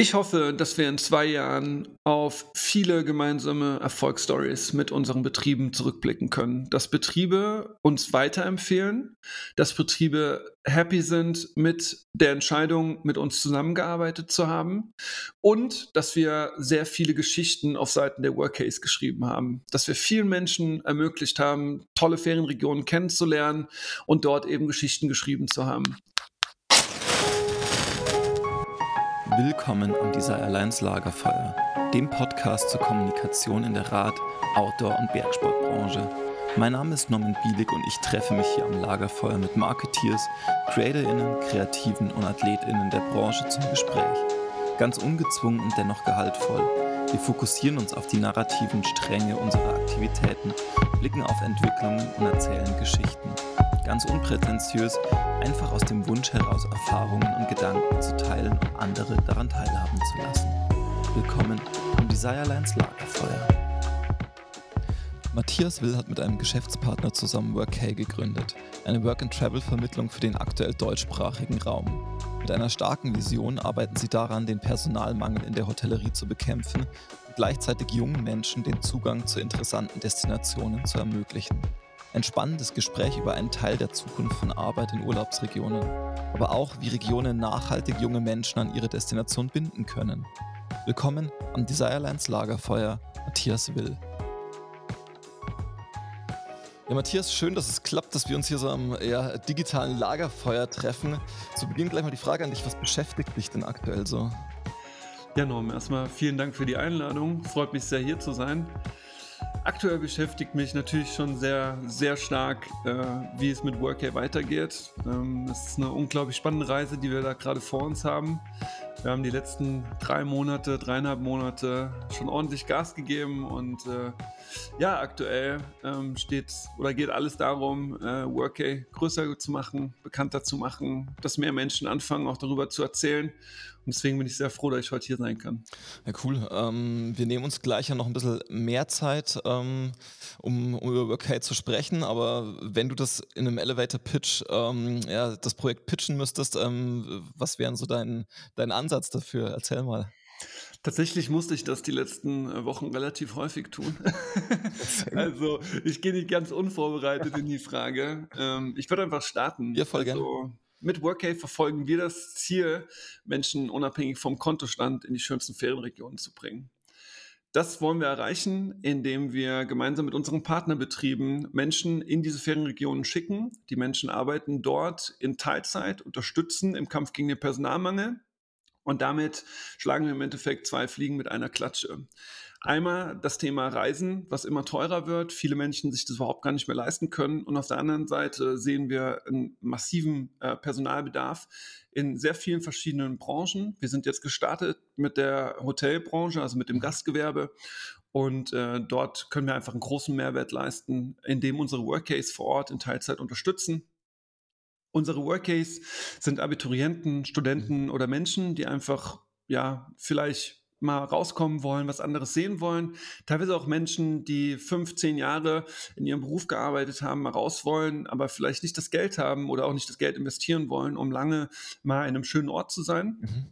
Ich hoffe, dass wir in zwei Jahren auf viele gemeinsame Erfolgsstories mit unseren Betrieben zurückblicken können. Dass Betriebe uns weiterempfehlen, dass Betriebe happy sind mit der Entscheidung, mit uns zusammengearbeitet zu haben und dass wir sehr viele Geschichten auf Seiten der Workcase geschrieben haben. Dass wir vielen Menschen ermöglicht haben, tolle Ferienregionen kennenzulernen und dort eben Geschichten geschrieben zu haben. Willkommen am Alliance Lagerfeuer, dem Podcast zur Kommunikation in der Rad-, Outdoor- und Bergsportbranche. Mein Name ist Norman Bielig und ich treffe mich hier am Lagerfeuer mit Marketeers, CreatorInnen, Kreativen und AthletInnen der Branche zum Gespräch. Ganz ungezwungen und dennoch gehaltvoll. Wir fokussieren uns auf die narrativen Stränge unserer Aktivitäten, blicken auf Entwicklungen und erzählen Geschichten ganz unprätentiös, einfach aus dem Wunsch heraus Erfahrungen und Gedanken zu teilen und andere daran teilhaben zu lassen. Willkommen am Desirelines Lagerfeuer. Matthias Will hat mit einem Geschäftspartner zusammen Workay gegründet, eine Work-and-Travel-Vermittlung für den aktuell deutschsprachigen Raum. Mit einer starken Vision arbeiten sie daran, den Personalmangel in der Hotellerie zu bekämpfen und gleichzeitig jungen Menschen den Zugang zu interessanten Destinationen zu ermöglichen. Ein spannendes Gespräch über einen Teil der Zukunft von Arbeit in Urlaubsregionen, aber auch wie Regionen nachhaltig junge Menschen an ihre Destination binden können. Willkommen am Desirelines Lagerfeuer, Matthias Will. Ja, Matthias, schön, dass es klappt, dass wir uns hier so am ja, digitalen Lagerfeuer treffen. Zu Beginn gleich mal die Frage an dich, was beschäftigt dich denn aktuell so? Ja, Norm, erstmal vielen Dank für die Einladung. Freut mich sehr, hier zu sein. Aktuell beschäftigt mich natürlich schon sehr, sehr stark, äh, wie es mit Workday weitergeht. Ähm, das ist eine unglaublich spannende Reise, die wir da gerade vor uns haben. Wir haben die letzten drei Monate, dreieinhalb Monate schon ordentlich Gas gegeben und äh, ja, aktuell ähm, steht oder geht alles darum, äh, Workday größer zu machen, bekannter zu machen, dass mehr Menschen anfangen, auch darüber zu erzählen. Und deswegen bin ich sehr froh, dass ich heute hier sein kann. Ja, cool. Ähm, wir nehmen uns gleich ja noch ein bisschen mehr Zeit, ähm, um, um, über Workday zu sprechen. Aber wenn du das in einem Elevator-Pitch, ähm, ja, das Projekt pitchen müsstest, ähm, was wären so dein, dein Ansatz dafür? Erzähl mal. Tatsächlich musste ich das die letzten äh, Wochen relativ häufig tun. also ich gehe nicht ganz unvorbereitet in die Frage. Ähm, ich würde einfach starten. Ja, voll also, gerne. Mit Workay verfolgen wir das Ziel, Menschen unabhängig vom Kontostand in die schönsten Ferienregionen zu bringen. Das wollen wir erreichen, indem wir gemeinsam mit unseren Partnerbetrieben Menschen in diese Ferienregionen schicken. Die Menschen arbeiten dort in Teilzeit, unterstützen im Kampf gegen den Personalmangel und damit schlagen wir im Endeffekt zwei Fliegen mit einer Klatsche. Einmal das Thema Reisen, was immer teurer wird, viele Menschen sich das überhaupt gar nicht mehr leisten können. Und auf der anderen Seite sehen wir einen massiven äh, Personalbedarf in sehr vielen verschiedenen Branchen. Wir sind jetzt gestartet mit der Hotelbranche, also mit dem Gastgewerbe. Und äh, dort können wir einfach einen großen Mehrwert leisten, indem unsere Workcase vor Ort in Teilzeit unterstützen Unsere Workcase sind Abiturienten, Studenten mhm. oder Menschen, die einfach, ja, vielleicht mal rauskommen wollen, was anderes sehen wollen. Teilweise auch Menschen, die 15 Jahre in ihrem Beruf gearbeitet haben, mal raus wollen, aber vielleicht nicht das Geld haben oder auch nicht das Geld investieren wollen, um lange mal in einem schönen Ort zu sein. Mhm.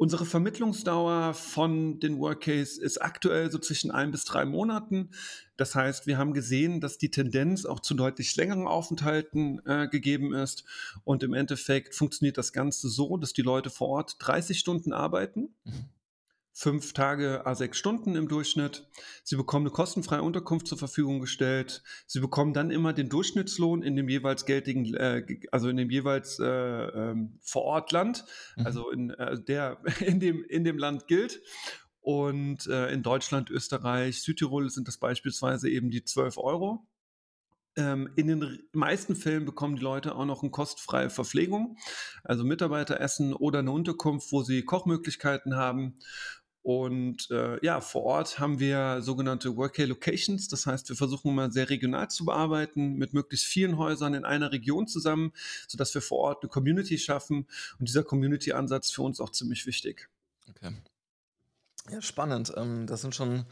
Unsere Vermittlungsdauer von den Workcase ist aktuell so zwischen ein bis drei Monaten. Das heißt, wir haben gesehen, dass die Tendenz auch zu deutlich längeren Aufenthalten äh, gegeben ist. Und im Endeffekt funktioniert das Ganze so, dass die Leute vor Ort 30 Stunden arbeiten. Mhm fünf Tage a sechs Stunden im Durchschnitt. Sie bekommen eine kostenfreie Unterkunft zur Verfügung gestellt. Sie bekommen dann immer den Durchschnittslohn in dem jeweils geltigen, äh, also in dem jeweils äh, ähm, vor Ort Land, mhm. also in äh, der in dem in dem Land gilt. Und äh, in Deutschland, Österreich, Südtirol sind das beispielsweise eben die 12 Euro. Ähm, in den meisten Fällen bekommen die Leute auch noch eine kostfreie Verpflegung, also Mitarbeiteressen oder eine Unterkunft, wo sie Kochmöglichkeiten haben. Und äh, ja, vor Ort haben wir sogenannte Workday Locations. Das heißt, wir versuchen immer sehr regional zu bearbeiten, mit möglichst vielen Häusern in einer Region zusammen, sodass wir vor Ort eine Community schaffen. Und dieser Community-Ansatz ist für uns auch ziemlich wichtig. Okay. Ja, spannend. Ähm, das sind schon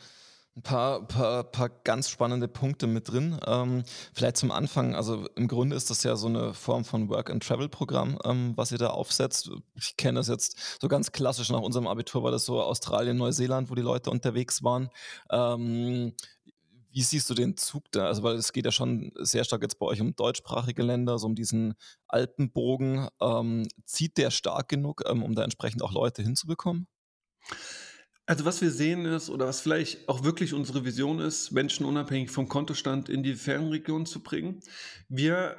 Ein paar, paar, paar ganz spannende Punkte mit drin. Ähm, vielleicht zum Anfang, also im Grunde ist das ja so eine Form von Work-and-Travel-Programm, ähm, was ihr da aufsetzt. Ich kenne das jetzt so ganz klassisch. Nach unserem Abitur war das so Australien, Neuseeland, wo die Leute unterwegs waren. Ähm, wie siehst du den Zug da? Also, weil es geht ja schon sehr stark jetzt bei euch um deutschsprachige Länder, so um diesen Alpenbogen. Ähm, zieht der stark genug, ähm, um da entsprechend auch Leute hinzubekommen? Also was wir sehen ist, oder was vielleicht auch wirklich unsere Vision ist, Menschen unabhängig vom Kontostand in die Fernregion zu bringen. Wir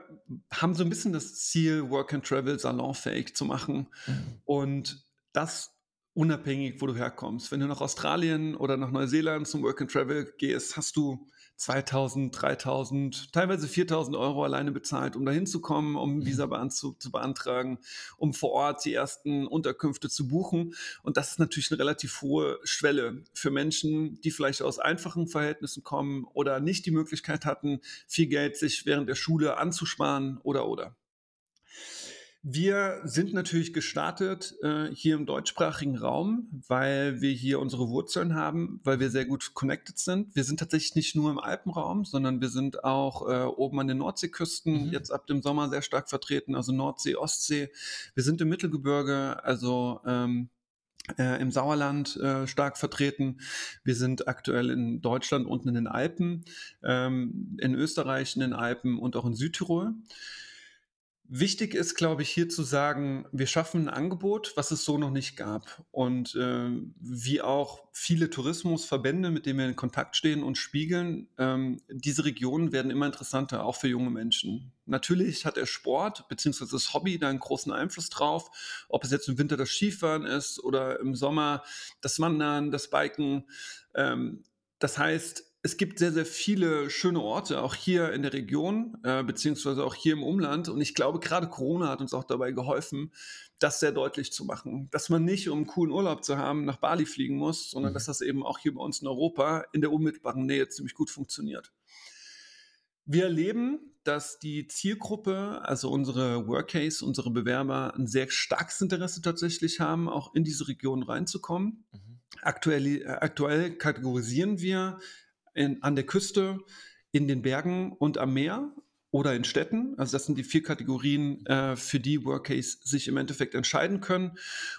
haben so ein bisschen das Ziel, Work and Travel salonfähig zu machen Mhm. und das unabhängig, wo du herkommst. Wenn du nach Australien oder nach Neuseeland zum Work and Travel gehst, hast du 2000, 3000, teilweise 4000 Euro alleine bezahlt, um da hinzukommen, um ein Mhm. Visa zu, zu beantragen, um vor Ort die ersten Unterkünfte zu buchen. Und das ist natürlich eine relativ hohe Schwelle für Menschen, die vielleicht aus einfachen Verhältnissen kommen oder nicht die Möglichkeit hatten, viel Geld sich während der Schule anzusparen oder oder. Wir sind natürlich gestartet äh, hier im deutschsprachigen Raum, weil wir hier unsere Wurzeln haben, weil wir sehr gut connected sind. Wir sind tatsächlich nicht nur im Alpenraum, sondern wir sind auch äh, oben an den Nordseeküsten Mhm. jetzt ab dem Sommer sehr stark vertreten, also Nordsee, Ostsee. Wir sind im Mittelgebirge, also ähm, äh, im Sauerland äh, stark vertreten. Wir sind aktuell in Deutschland unten in den Alpen, ähm, in Österreich in den Alpen und auch in Südtirol. Wichtig ist, glaube ich, hier zu sagen, wir schaffen ein Angebot, was es so noch nicht gab. Und ähm, wie auch viele Tourismusverbände, mit denen wir in Kontakt stehen und spiegeln, ähm, diese Regionen werden immer interessanter, auch für junge Menschen. Natürlich hat der Sport bzw. das Hobby da einen großen Einfluss drauf, ob es jetzt im Winter das Skifahren ist oder im Sommer das Wandern, das Biken. Ähm, das heißt, es gibt sehr, sehr viele schöne Orte, auch hier in der Region, äh, beziehungsweise auch hier im Umland. Und ich glaube, gerade Corona hat uns auch dabei geholfen, das sehr deutlich zu machen. Dass man nicht, um einen coolen Urlaub zu haben, nach Bali fliegen muss, sondern Mhm. dass das eben auch hier bei uns in Europa in der unmittelbaren Nähe ziemlich gut funktioniert. Wir erleben, dass die Zielgruppe, also unsere Workcase, unsere Bewerber, ein sehr starkes Interesse tatsächlich haben, auch in diese Region reinzukommen. Mhm. Aktuell, äh, aktuell kategorisieren wir in, an der Küste, in den Bergen und am Meer oder in Städten. Also das sind die vier Kategorien, äh, für die Workcase sich im Endeffekt entscheiden können.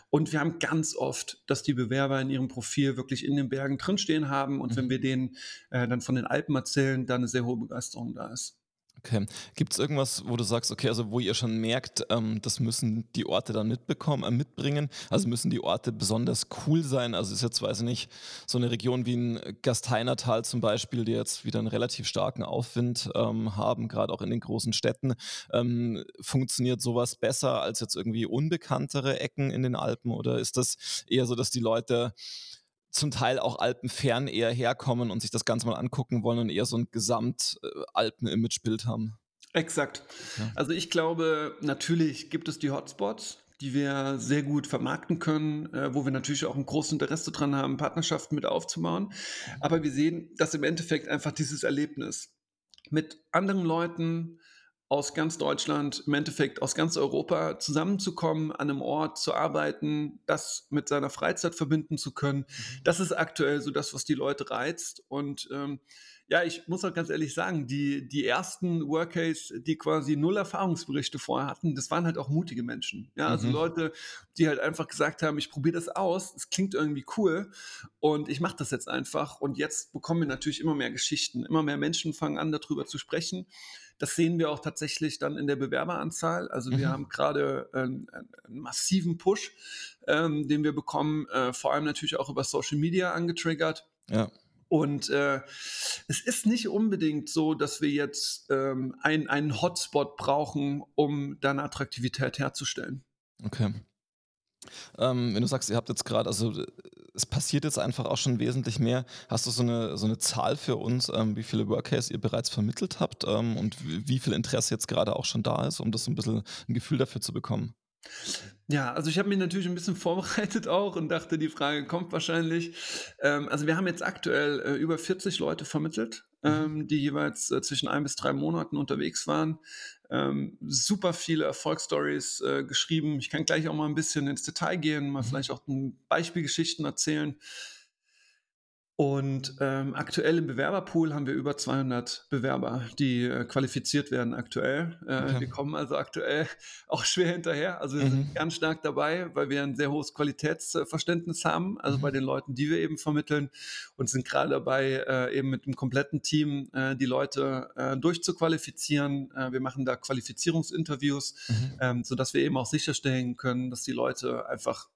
Und wir haben ganz oft, dass die Bewerber in ihrem Profil wirklich in den Bergen drinstehen haben. Und wenn Mhm. wir denen äh, dann von den Alpen erzählen, da eine sehr hohe Begeisterung da ist. Okay. Gibt es irgendwas, wo du sagst, okay, also wo ihr schon merkt, ähm, das müssen die Orte dann mitbekommen, äh, mitbringen? Also müssen die Orte besonders cool sein? Also ist jetzt, weiß ich nicht, so eine Region wie ein Gasteinertal zum Beispiel, die jetzt wieder einen relativ starken Aufwind ähm, haben, gerade auch in den großen Städten. Ähm, funktioniert sowas besser als jetzt irgendwie unbekanntere Ecken in den Alpen? Oder ist das eher so, dass die Leute zum Teil auch alpenfern eher herkommen und sich das Ganze mal angucken wollen und eher so ein Gesamt-Alpen-Imagebild haben. Exakt. Ja. Also ich glaube, natürlich gibt es die Hotspots, die wir sehr gut vermarkten können, äh, wo wir natürlich auch ein großes Interesse dran haben, Partnerschaften mit aufzubauen. Aber wir sehen, dass im Endeffekt einfach dieses Erlebnis mit anderen Leuten aus ganz Deutschland, im Endeffekt aus ganz Europa zusammenzukommen, an einem Ort zu arbeiten, das mit seiner Freizeit verbinden zu können, das ist aktuell so das, was die Leute reizt. Und ähm, ja, ich muss auch ganz ehrlich sagen, die, die ersten Workcase, die quasi null Erfahrungsberichte vorher hatten, das waren halt auch mutige Menschen. Ja, also Mhm. Leute, die halt einfach gesagt haben, ich probiere das aus, es klingt irgendwie cool und ich mache das jetzt einfach. Und jetzt bekommen wir natürlich immer mehr Geschichten, immer mehr Menschen fangen an, darüber zu sprechen. Das sehen wir auch tatsächlich dann in der Bewerberanzahl. Also wir Mhm. haben gerade einen, einen massiven Push, ähm, den wir bekommen, äh, vor allem natürlich auch über Social Media angetriggert. Ja. Und äh, es ist nicht unbedingt so, dass wir jetzt ähm, ein, einen Hotspot brauchen, um da eine Attraktivität herzustellen. Okay. Ähm, wenn du sagst, ihr habt jetzt gerade, also äh, es passiert jetzt einfach auch schon wesentlich mehr. Hast du so eine, so eine Zahl für uns, ähm, wie viele Workcase ihr bereits vermittelt habt ähm, und wie viel Interesse jetzt gerade auch schon da ist, um das so ein bisschen ein Gefühl dafür zu bekommen? Ja, also ich habe mich natürlich ein bisschen vorbereitet auch und dachte, die Frage kommt wahrscheinlich. Ähm, also wir haben jetzt aktuell äh, über 40 Leute vermittelt, ähm, die jeweils äh, zwischen ein bis drei Monaten unterwegs waren. Ähm, super viele Erfolgsstories äh, geschrieben. Ich kann gleich auch mal ein bisschen ins Detail gehen, mal Mhm. vielleicht auch ein Beispielgeschichten erzählen. Und ähm, aktuell im Bewerberpool haben wir über 200 Bewerber, die äh, qualifiziert werden aktuell. Äh, okay. Wir kommen also aktuell auch schwer hinterher. Also wir mhm. sind ganz stark dabei, weil wir ein sehr hohes Qualitätsverständnis haben, also mhm. bei den Leuten, die wir eben vermitteln und sind gerade dabei, äh, eben mit einem kompletten Team äh, die Leute äh, durchzuqualifizieren. Äh, wir machen da Qualifizierungsinterviews, mhm. ähm, sodass wir eben auch sicherstellen können, dass die Leute einfach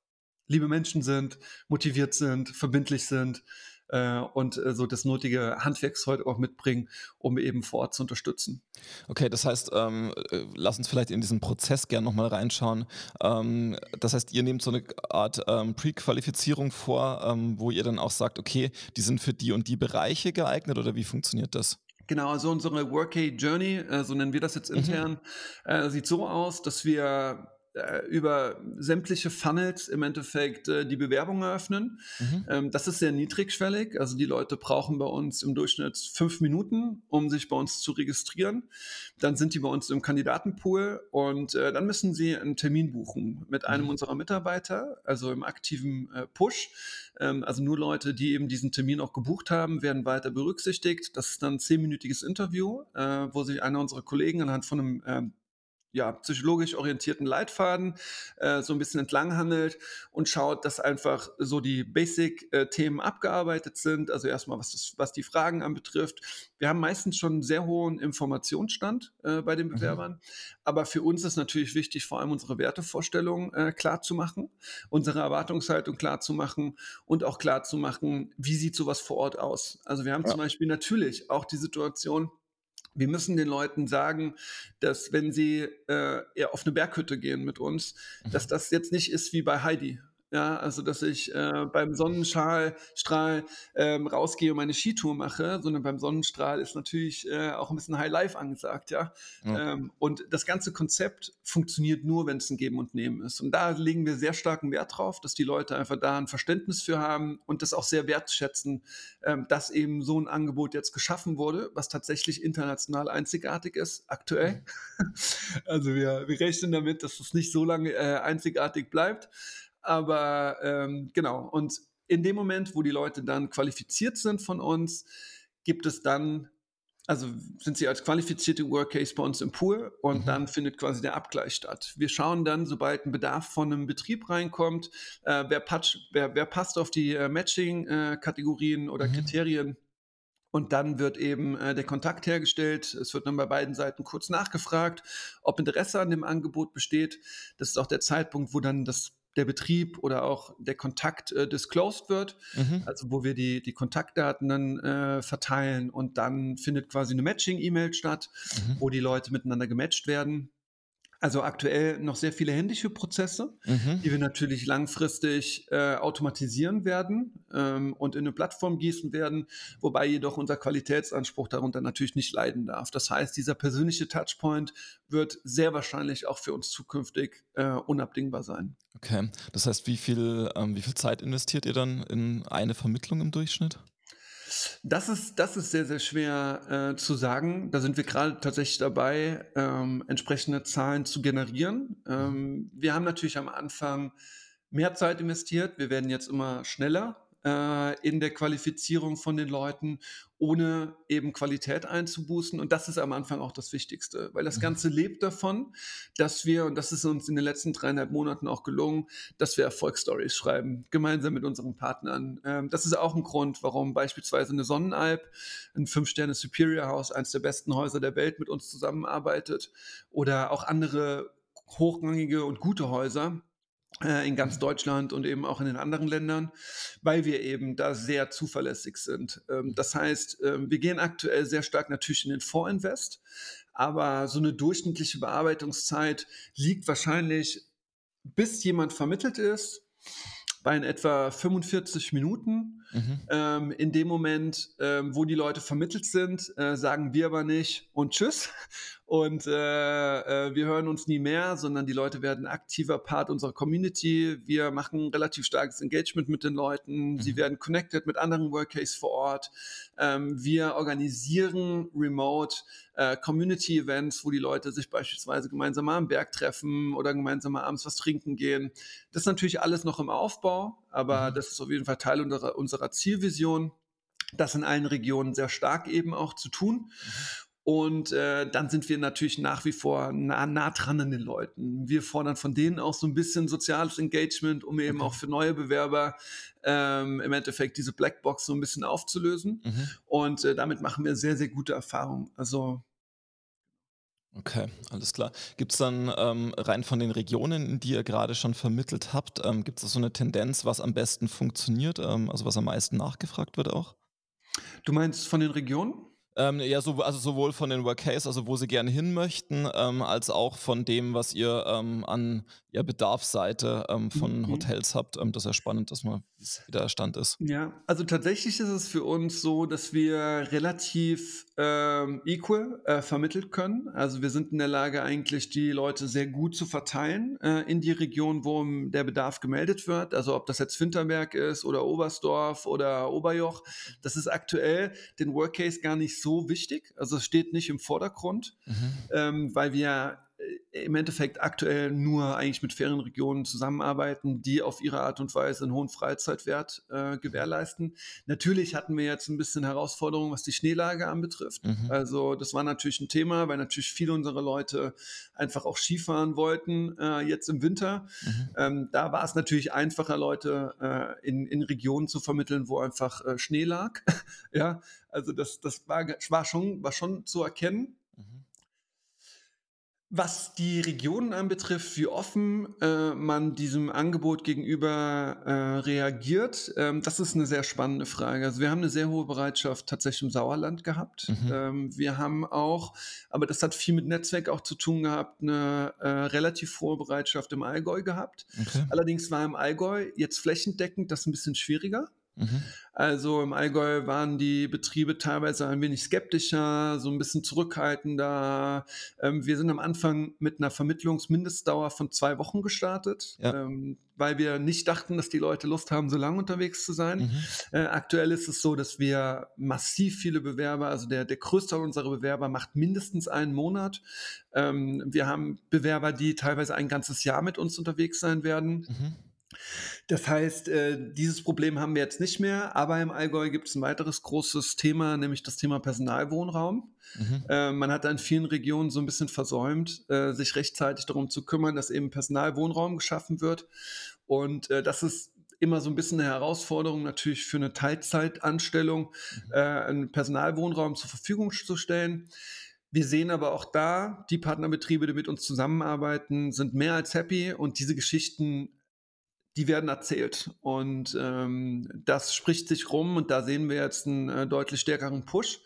liebe Menschen sind, motiviert sind, verbindlich sind äh, und äh, so das nötige Handwerkszeug auch mitbringen, um eben vor Ort zu unterstützen. Okay, das heißt, ähm, äh, lass uns vielleicht in diesen Prozess gerne nochmal reinschauen. Ähm, das heißt, ihr nehmt so eine Art ähm, Pre-Qualifizierung vor, ähm, wo ihr dann auch sagt, okay, die sind für die und die Bereiche geeignet oder wie funktioniert das? Genau, also unsere Workday Journey, äh, so nennen wir das jetzt mhm. intern, mhm. äh, sieht so aus, dass wir über sämtliche Funnels im Endeffekt äh, die Bewerbung eröffnen. Mhm. Ähm, das ist sehr niedrigschwellig. Also die Leute brauchen bei uns im Durchschnitt fünf Minuten, um sich bei uns zu registrieren. Dann sind die bei uns im Kandidatenpool und äh, dann müssen sie einen Termin buchen mit einem mhm. unserer Mitarbeiter, also im aktiven äh, Push. Ähm, also nur Leute, die eben diesen Termin auch gebucht haben, werden weiter berücksichtigt. Das ist dann ein zehnminütiges Interview, äh, wo sich einer unserer Kollegen anhand von einem ähm, ja, psychologisch orientierten Leitfaden äh, so ein bisschen entlang handelt und schaut, dass einfach so die Basic-Themen äh, abgearbeitet sind. Also erstmal, was, das, was die Fragen anbetrifft. Wir haben meistens schon einen sehr hohen Informationsstand äh, bei den mhm. Bewerbern. Mhm. Aber für uns ist natürlich wichtig, vor allem unsere Wertevorstellungen äh, klar zu machen, unsere Erwartungshaltung klar zu machen und auch klar zu machen, wie sieht sowas vor Ort aus. Also wir haben ja. zum Beispiel natürlich auch die Situation, wir müssen den Leuten sagen, dass wenn sie äh, auf eine Berghütte gehen mit uns, dass mhm. das jetzt nicht ist wie bei Heidi. Ja, also dass ich äh, beim Sonnenstrahl Strahl, ähm, rausgehe und meine Skitour mache, sondern beim Sonnenstrahl ist natürlich äh, auch ein bisschen High Life angesagt, ja. ja. Ähm, und das ganze Konzept funktioniert nur, wenn es ein Geben und Nehmen ist. Und da legen wir sehr starken Wert drauf, dass die Leute einfach da ein Verständnis für haben und das auch sehr wertschätzen, ähm, dass eben so ein Angebot jetzt geschaffen wurde, was tatsächlich international einzigartig ist, aktuell. Mhm. also wir, wir rechnen damit, dass es nicht so lange äh, einzigartig bleibt. Aber ähm, genau, und in dem Moment, wo die Leute dann qualifiziert sind von uns, gibt es dann, also sind sie als qualifizierte Workcase bei uns im Pool und mhm. dann findet quasi der Abgleich statt. Wir schauen dann, sobald ein Bedarf von einem Betrieb reinkommt, äh, wer, patch, wer, wer, passt auf die äh, Matching-Kategorien äh, oder mhm. Kriterien. Und dann wird eben äh, der Kontakt hergestellt. Es wird dann bei beiden Seiten kurz nachgefragt, ob Interesse an dem Angebot besteht. Das ist auch der Zeitpunkt, wo dann das der Betrieb oder auch der Kontakt äh, disclosed wird, mhm. also wo wir die, die Kontaktdaten dann äh, verteilen und dann findet quasi eine Matching-E-Mail statt, mhm. wo die Leute miteinander gematcht werden. Also aktuell noch sehr viele händische Prozesse, mhm. die wir natürlich langfristig äh, automatisieren werden ähm, und in eine Plattform gießen werden, wobei jedoch unser Qualitätsanspruch darunter natürlich nicht leiden darf. Das heißt, dieser persönliche Touchpoint wird sehr wahrscheinlich auch für uns zukünftig äh, unabdingbar sein. Okay, das heißt, wie viel, ähm, wie viel Zeit investiert ihr dann in eine Vermittlung im Durchschnitt? Das ist, das ist sehr, sehr schwer äh, zu sagen. Da sind wir gerade tatsächlich dabei, ähm, entsprechende Zahlen zu generieren. Ähm, wir haben natürlich am Anfang mehr Zeit investiert. Wir werden jetzt immer schneller äh, in der Qualifizierung von den Leuten, ohne eben Qualität einzubußen. Und das ist am Anfang auch das Wichtigste, weil das mhm. Ganze lebt davon, dass wir, und das ist uns in den letzten dreieinhalb Monaten auch gelungen, dass wir Erfolgsstories schreiben, gemeinsam mit unseren Partnern. Ähm, das ist auch ein Grund, warum beispielsweise eine Sonnenalp, ein Fünf-Sterne Superior House, eines der besten Häuser der Welt, mit uns zusammenarbeitet oder auch andere hochrangige und gute Häuser, in ganz Deutschland und eben auch in den anderen Ländern, weil wir eben da sehr zuverlässig sind. Ähm, das heißt, ähm, wir gehen aktuell sehr stark natürlich in den Vorinvest, aber so eine durchschnittliche Bearbeitungszeit liegt wahrscheinlich, bis jemand vermittelt ist, bei in etwa 45 Minuten. Mhm. Ähm, in dem Moment, ähm, wo die Leute vermittelt sind, äh, sagen wir aber nicht und tschüss. Und äh, äh, wir hören uns nie mehr, sondern die Leute werden aktiver Part unserer Community. Wir machen relativ starkes Engagement mit den Leuten. Mhm. Sie werden connected mit anderen Workcase vor Ort. Ähm, wir organisieren remote äh, Community-Events, wo die Leute sich beispielsweise gemeinsam am Berg treffen oder gemeinsam abends was trinken gehen. Das ist natürlich alles noch im Aufbau, aber mhm. das ist auf jeden Fall Teil unserer, unserer Zielvision. das in allen Regionen sehr stark eben auch zu tun. Und äh, dann sind wir natürlich nach wie vor nah, nah dran an den Leuten. Wir fordern von denen auch so ein bisschen soziales Engagement, um eben okay. auch für neue Bewerber ähm, im Endeffekt diese Blackbox so ein bisschen aufzulösen. Mhm. Und äh, damit machen wir sehr, sehr gute Erfahrungen. Also Okay, alles klar. Gibt es dann ähm, rein von den Regionen, die ihr gerade schon vermittelt habt, ähm, gibt es so eine Tendenz, was am besten funktioniert, ähm, also was am meisten nachgefragt wird auch? Du meinst von den Regionen? Ähm, ja, so, also sowohl von den Workcase, also wo sie gerne hin möchten, ähm, als auch von dem, was ihr ähm, an ja, Bedarfsseite von mhm. Hotels habt. Das ist ja spannend, dass man wie der Stand ist. Ja, also tatsächlich ist es für uns so, dass wir relativ ähm, equal äh, vermittelt können. Also wir sind in der Lage, eigentlich die Leute sehr gut zu verteilen äh, in die Region, wo der Bedarf gemeldet wird. Also ob das jetzt Winterberg ist oder Oberstdorf oder Oberjoch, das ist aktuell den Workcase gar nicht so wichtig. Also es steht nicht im Vordergrund, mhm. ähm, weil wir im Endeffekt aktuell nur eigentlich mit Ferienregionen zusammenarbeiten, die auf ihre Art und Weise einen hohen Freizeitwert äh, gewährleisten. Natürlich hatten wir jetzt ein bisschen Herausforderungen, was die Schneelage anbetrifft. Mhm. Also das war natürlich ein Thema, weil natürlich viele unserer Leute einfach auch Skifahren wollten äh, jetzt im Winter. Mhm. Ähm, da war es natürlich einfacher, Leute äh, in, in Regionen zu vermitteln, wo einfach äh, Schnee lag. ja, also das, das war, war, schon, war schon zu erkennen. Was die Regionen anbetrifft, wie offen äh, man diesem Angebot gegenüber äh, reagiert, ähm, das ist eine sehr spannende Frage. Also wir haben eine sehr hohe Bereitschaft tatsächlich im Sauerland gehabt. Mhm. Ähm, wir haben auch, aber das hat viel mit Netzwerk auch zu tun gehabt, eine äh, relativ hohe Bereitschaft im Allgäu gehabt. Okay. Allerdings war im Allgäu jetzt flächendeckend das ein bisschen schwieriger. Mhm. Also im Allgäu waren die Betriebe teilweise ein wenig skeptischer, so ein bisschen zurückhaltender. Ähm, wir sind am Anfang mit einer Vermittlungsmindestdauer von zwei Wochen gestartet, ja. ähm, weil wir nicht dachten, dass die Leute Lust haben, so lange unterwegs zu sein. Mhm. Äh, aktuell ist es so, dass wir massiv viele Bewerber, also der, der größte unserer Bewerber macht mindestens einen Monat. Ähm, wir haben Bewerber, die teilweise ein ganzes Jahr mit uns unterwegs sein werden. Mhm. Das heißt, äh, dieses Problem haben wir jetzt nicht mehr, aber im Allgäu gibt es ein weiteres großes Thema, nämlich das Thema Personalwohnraum. Mhm. Äh, man hat in vielen Regionen so ein bisschen versäumt, äh, sich rechtzeitig darum zu kümmern, dass eben Personalwohnraum geschaffen wird. Und das ist immer so ein bisschen eine Herausforderung natürlich für eine Teilzeitanstellung, mhm. Einen Personalwohnraum zur Verfügung zu stellen. Wir sehen aber auch da, die Partnerbetriebe, die mit uns zusammenarbeiten, sind mehr als happy und diese Geschichten die werden erzählt. Und ähm, das spricht sich rum und da sehen wir jetzt einen äh, deutlich stärkeren Push.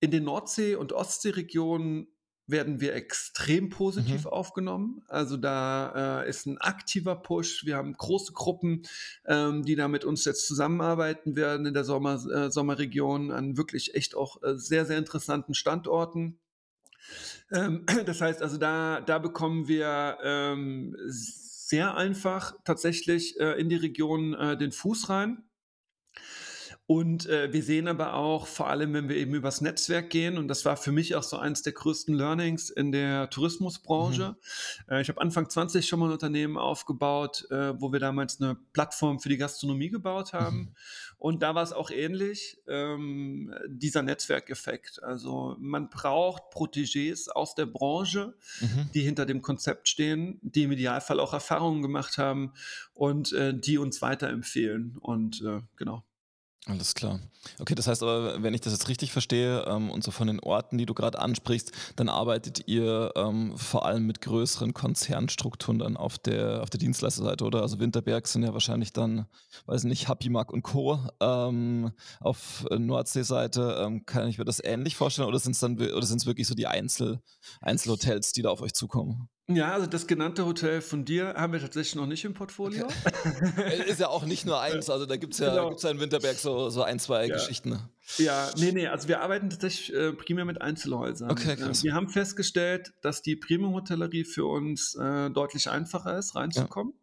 In den Nordsee- und Ostseeregionen werden wir extrem positiv mhm. aufgenommen. Also da äh, ist ein aktiver Push. Wir haben große Gruppen, ähm, die da mit uns jetzt zusammenarbeiten werden in der Sommer, äh, Sommerregion an wirklich echt auch äh, sehr, sehr interessanten Standorten. Ähm, das heißt also, da, da bekommen wir ähm, sehr einfach tatsächlich äh, in die Region äh, den Fuß rein. Und äh, wir sehen aber auch, vor allem wenn wir eben übers Netzwerk gehen, und das war für mich auch so eins der größten Learnings in der Tourismusbranche. Mhm. Äh, ich habe Anfang 20 schon mal ein Unternehmen aufgebaut, äh, wo wir damals eine Plattform für die Gastronomie gebaut haben. Mhm. Und da war es auch ähnlich, ähm, dieser Netzwerkeffekt. Also man braucht Protégés aus der Branche, mhm. die hinter dem Konzept stehen, die im Idealfall auch Erfahrungen gemacht haben und äh, die uns weiterempfehlen. Und äh, genau. Alles klar. Okay, das heißt aber, wenn ich das jetzt richtig verstehe ähm, und so von den Orten, die du gerade ansprichst, dann arbeitet ihr ähm, vor allem mit größeren Konzernstrukturen dann auf der, auf der Dienstleisterseite, oder? Also Winterberg sind ja wahrscheinlich dann, weiß nicht, Happy Mark und Co. Ähm, auf Nordseeseite. Ähm, kann ich mir das ähnlich vorstellen oder sind es dann oder sind es wirklich so die Einzel, Einzelhotels, die da auf euch zukommen? Ja, also das genannte Hotel von dir haben wir tatsächlich noch nicht im Portfolio. Okay. Ist ja auch nicht nur eins, also da gibt es ja, genau. ja in Winterberg so, so ein, zwei ja. Geschichten. Ja, nee, nee, also wir arbeiten tatsächlich äh, primär mit Einzelhäusern. Okay, krass. Äh, wir haben festgestellt, dass die Premium-Hotellerie für uns äh, deutlich einfacher ist, reinzukommen.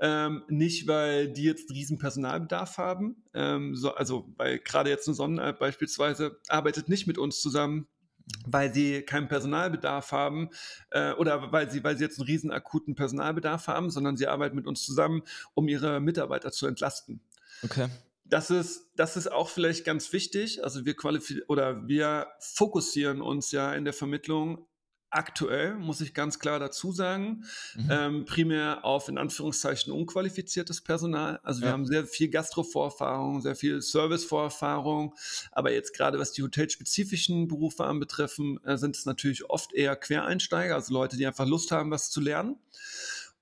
Ja. Ähm, nicht, weil die jetzt riesen Personalbedarf haben. Ähm, so, also, weil gerade jetzt eine Sonnenalp beispielsweise arbeitet nicht mit uns zusammen, weil sie keinen Personalbedarf haben äh, oder weil sie, weil sie jetzt einen riesen akuten Personalbedarf haben, sondern sie arbeiten mit uns zusammen, um ihre Mitarbeiter zu entlasten. Okay. das ist, das ist auch vielleicht ganz wichtig. Also wir qualifizieren oder wir fokussieren uns ja in der Vermittlung aktuell, muss ich ganz klar dazu sagen, mhm. ähm, primär auf in Anführungszeichen unqualifiziertes Personal. Also wir ja. haben sehr viel Gastro-Vorerfahrung, sehr viel Service-Vorerfahrung, aber jetzt gerade was die hotelspezifischen Berufe anbetreffen, äh, sind es natürlich oft eher Quereinsteiger, also Leute, die einfach Lust haben, was zu lernen.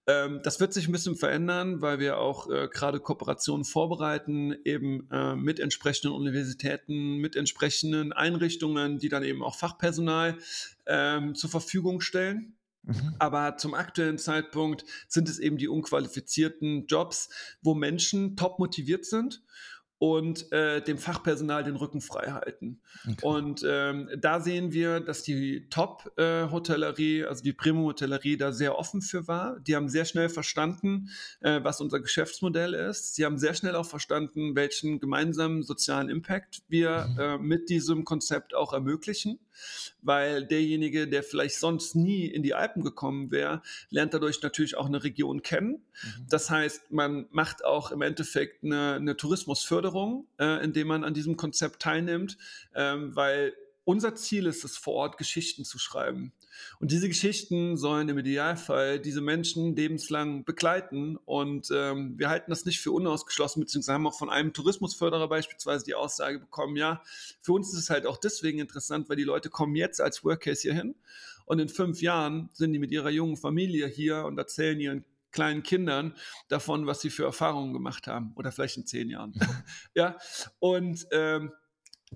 Ähm, das wird sich ein bisschen verändern, weil wir auch äh, gerade Kooperationen vorbereiten, eben äh, mit entsprechenden Universitäten, mit entsprechenden Einrichtungen, die dann eben auch Fachpersonal ähm, zur Verfügung stellen. Mhm. Aber zum aktuellen Zeitpunkt sind es eben die unqualifizierten Jobs, wo Menschen top motiviert sind und äh, dem Fachpersonal den Rücken frei halten. Okay. Und ähm, da sehen wir, dass die Top-Hotellerie, äh, also die Premium-Hotellerie, da sehr offen für war. Die haben sehr schnell verstanden, äh, was unser Geschäftsmodell ist. Sie haben sehr schnell auch verstanden, welchen gemeinsamen sozialen Impact wir mhm. äh, mit diesem Konzept auch ermöglichen weil derjenige, der vielleicht sonst nie in die Alpen gekommen wäre, lernt dadurch natürlich auch eine Region kennen. Mhm. Das heißt, man macht auch im Endeffekt eine, eine Tourismusförderung, äh, indem man an diesem Konzept teilnimmt, ähm, weil unser Ziel ist es, vor Ort Geschichten zu schreiben. Und diese Geschichten sollen im Idealfall diese Menschen lebenslang begleiten. Und ähm, wir halten das nicht für unausgeschlossen, beziehungsweise haben auch von einem Tourismusförderer beispielsweise die Aussage bekommen, ja, für uns ist es halt auch deswegen interessant, weil die Leute kommen jetzt als Workcase hier hin und in fünf Jahren sind die mit ihrer jungen Familie hier und erzählen ihren kleinen Kindern davon, was sie für Erfahrungen gemacht haben oder vielleicht in zehn Jahren. ja, und ähm,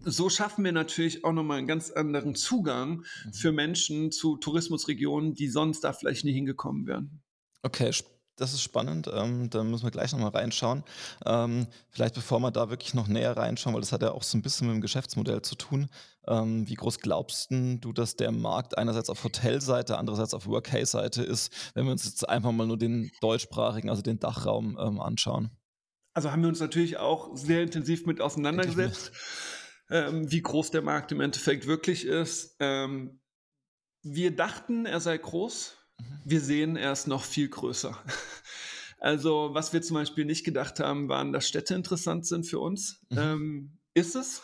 so schaffen wir natürlich auch nochmal einen ganz anderen Zugang mhm. für Menschen zu Tourismusregionen, die sonst da vielleicht nie hingekommen wären. Okay, das ist spannend. Ähm, da müssen wir gleich nochmal reinschauen. Ähm, vielleicht bevor wir da wirklich noch näher reinschauen, weil das hat ja auch so ein bisschen mit dem Geschäftsmodell zu tun. Ähm, wie groß glaubst du, dass der Markt einerseits auf Hotelseite, andererseits auf Workcase-Seite ist, wenn wir uns jetzt einfach mal nur den deutschsprachigen, also den Dachraum ähm, anschauen? Also haben wir uns natürlich auch sehr intensiv mit auseinandergesetzt ähm, wie groß der Markt im Endeffekt wirklich ist. Ähm, wir dachten, er sei groß. Mhm. Wir sehen, er ist noch viel größer. Also, was wir zum Beispiel nicht gedacht haben, waren, dass Städte interessant sind für uns. Mhm. Ähm, ist es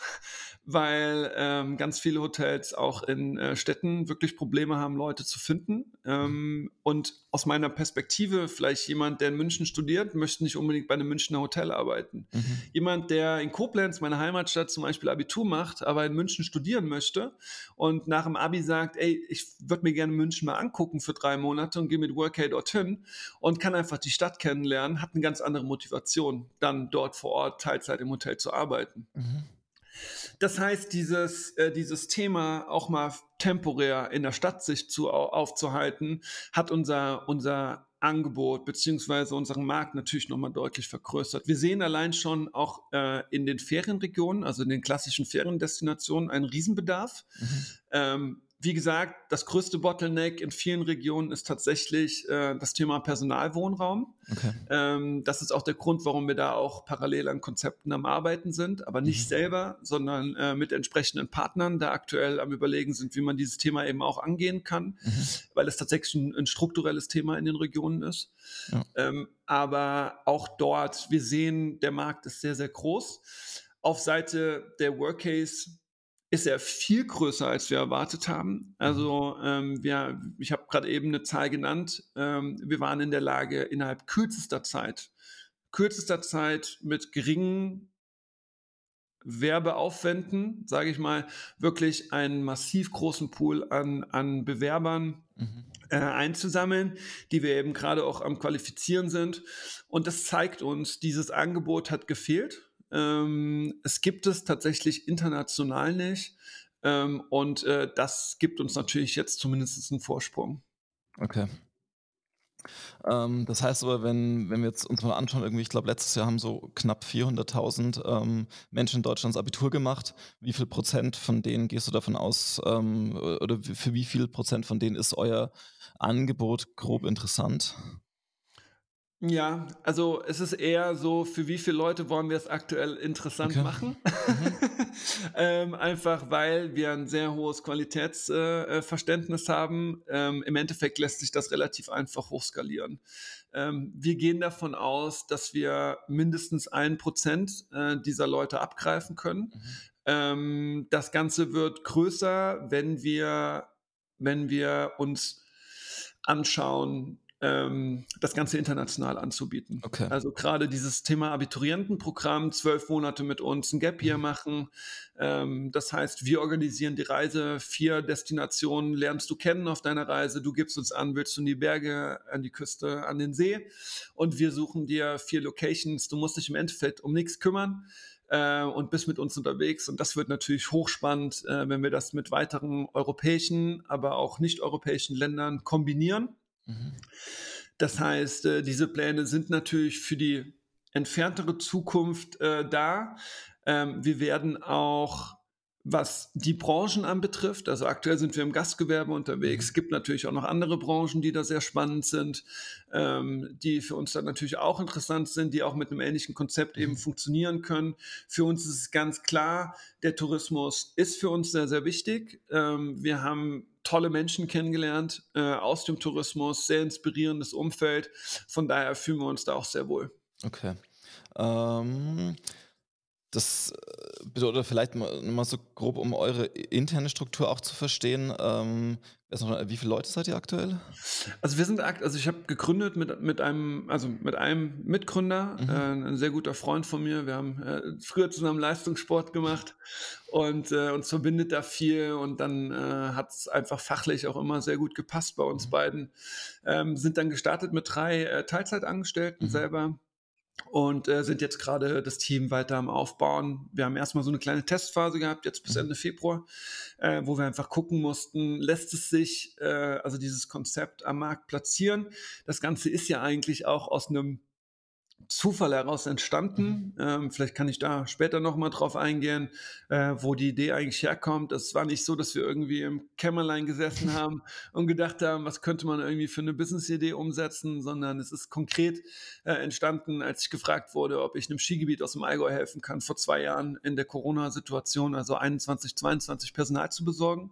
weil ähm, ganz viele Hotels auch in äh, Städten wirklich Probleme haben, Leute zu finden. Ähm, und aus meiner Perspektive, vielleicht jemand, der in München studiert, möchte nicht unbedingt bei einem Münchner Hotel arbeiten. Mhm. Jemand, der in Koblenz, meine Heimatstadt, zum Beispiel Abitur macht, aber in München studieren möchte und nach dem Abi sagt, ey, ich würde mir gerne München mal angucken für drei Monate und gehe mit Workay dorthin und kann einfach die Stadt kennenlernen, hat eine ganz andere Motivation, dann dort vor Ort Teilzeit im Hotel zu arbeiten. Mhm. Das heißt, dieses, äh, dieses Thema auch mal temporär in der Stadt sich zu, aufzuhalten, hat unser, unser Angebot beziehungsweise unseren Markt natürlich nochmal deutlich vergrößert. Wir sehen allein schon auch äh, in den Ferienregionen, also in den klassischen Feriendestinationen, einen Riesenbedarf. Mhm. Ähm, wie gesagt, das größte Bottleneck in vielen Regionen ist tatsächlich äh, das Thema Personalwohnraum. Okay. Ähm, das ist auch der Grund, warum wir da auch parallel an Konzepten am Arbeiten sind, aber nicht mhm. selber, sondern äh, mit entsprechenden Partnern da aktuell am Überlegen sind, wie man dieses Thema eben auch angehen kann, mhm. weil es tatsächlich ein, ein, strukturelles Thema in den Regionen ist. Ja. Ähm, aber auch dort, wir sehen, der Markt ist sehr, sehr groß. Auf Seite der Workcase ist er viel größer, als wir erwartet haben. Also ähm, wir, ich habe gerade eben eine Zahl genannt. Ähm, wir waren in der Lage, innerhalb kürzester Zeit, kürzester Zeit mit geringen Werbeaufwänden, sage ich mal, wirklich einen massiv großen Pool an, an Bewerbern mhm. äh, einzusammeln, die wir eben gerade auch am Qualifizieren sind. Und das zeigt uns, dieses Angebot hat gefehlt ähm, es gibt es tatsächlich international nicht. Ähm, und äh, das gibt uns natürlich jetzt zumindest einen Vorsprung. Okay. Ähm, das heißt aber, wenn, wenn wir jetzt uns mal anschauen, irgendwie, ich glaube, letztes Jahr haben so knapp 400.000 ähm, Menschen in Deutschland das Abitur gemacht. Wie viel Prozent von denen gehst du davon aus, ähm, oder für wie viel Prozent von denen ist euer Angebot grob interessant? Ja, also es ist eher so, für wie viele Leute wollen wir es aktuell interessant okay. machen? Mhm. ähm, einfach weil wir ein sehr hohes Qualitätsverständnis äh, haben. Ähm, Im Endeffekt lässt sich das relativ einfach hochskalieren. Ähm, wir gehen davon aus, dass wir mindestens ein Prozent äh, dieser Leute abgreifen können. Mhm. Ähm, das Ganze wird größer, wenn wir, wenn wir uns anschauen, ähm, das Ganze international anzubieten. Okay. Also gerade dieses Thema Abiturientenprogramm, zwölf Monate mit uns ein Gap Year mhm. machen. Ähm, das heißt, wir organisieren die Reise, vier Destinationen lernst du kennen auf deiner Reise. Du gibst uns an, willst du in die Berge, an die Küste, an den See und wir suchen dir vier Locations. Du musst dich im Endeffekt um nichts kümmern äh, und bist mit uns unterwegs. Und das wird natürlich hochspannend, äh, wenn wir das mit weiteren europäischen, aber auch nicht-europäischen Ländern kombinieren. Mhm. Das heißt, äh, diese Pläne sind natürlich für die entferntere Zukunft äh, da. Ähm, wir werden auch was die Branchen anbetrifft, also aktuell sind wir im Gastgewerbe unterwegs. Mhm. Es gibt natürlich auch noch andere Branchen, die da sehr spannend sind, ähm, die für uns dann natürlich auch interessant sind, die auch mit einem ähnlichen Konzept eben mhm. funktionieren können. Für uns ist es ganz klar, der Tourismus ist für uns sehr, sehr wichtig. Ähm, wir haben tolle Menschen kennengelernt äh, aus dem Tourismus, sehr inspirierendes Umfeld. Von daher fühlen wir uns da auch sehr wohl. Okay. Ähm, das äh, bedeutet vielleicht mal, mal, so grob, um eure interne Struktur auch zu verstehen. Ähm, wie viele Leute seid ihr aktuell? Also wir sind also ich habe gegründet mit, mit einem, also mit einem Mitgründer, mhm. äh, ein sehr guter Freund von mir. Wir haben äh, früher zusammen Leistungssport gemacht und äh, uns verbindet da viel und dann äh, hat es einfach fachlich auch immer sehr gut gepasst bei uns mhm. beiden. Ähm, sind dann gestartet mit drei äh, Teilzeitangestellten mhm. selber und äh, sind jetzt gerade das Team weiter am Aufbauen. Wir haben erstmal so eine kleine Testphase gehabt, jetzt bis mhm. Ende Februar, äh, wo wir einfach gucken mussten, lässt es sich, äh, also dieses Konzept am Markt platzieren. Das Ganze ist ja eigentlich auch aus einem Zufall heraus entstanden. Mhm. Ähm, vielleicht kann ich da später nochmal drauf eingehen, äh, wo die Idee eigentlich herkommt. Es war nicht so, dass wir irgendwie im Kämmerlein gesessen haben und gedacht haben, was könnte man irgendwie für eine Business-Idee umsetzen, sondern es ist konkret äh, entstanden, als ich gefragt wurde, ob ich einem Skigebiet aus dem Allgäu helfen kann, vor zwei Jahren in der Corona-Situation, also 21, 22 Personal zu besorgen.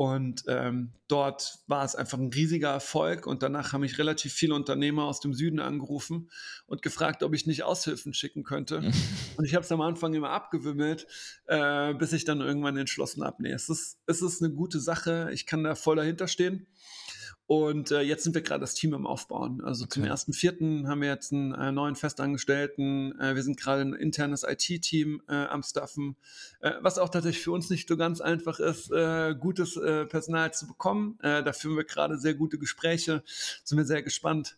Und ähm, dort war es einfach ein riesiger Erfolg. Und danach haben mich relativ viele Unternehmer aus dem Süden angerufen und gefragt, ob ich nicht Aushilfen schicken könnte. und ich habe es am Anfang immer abgewimmelt, äh, bis ich dann irgendwann entschlossen habe, nee, es ist, es ist eine gute Sache. Ich kann da voll dahinter stehen. Und äh, jetzt sind wir gerade das Team am Aufbauen. Also okay. zum ersten Vierten haben wir jetzt einen äh, neuen Festangestellten. Äh, wir sind gerade ein internes IT-Team äh, am Staffen, äh, was auch tatsächlich für uns nicht so ganz einfach ist, äh, gutes äh, Personal zu bekommen. Äh, da führen wir gerade sehr gute Gespräche. Sind wir sehr gespannt,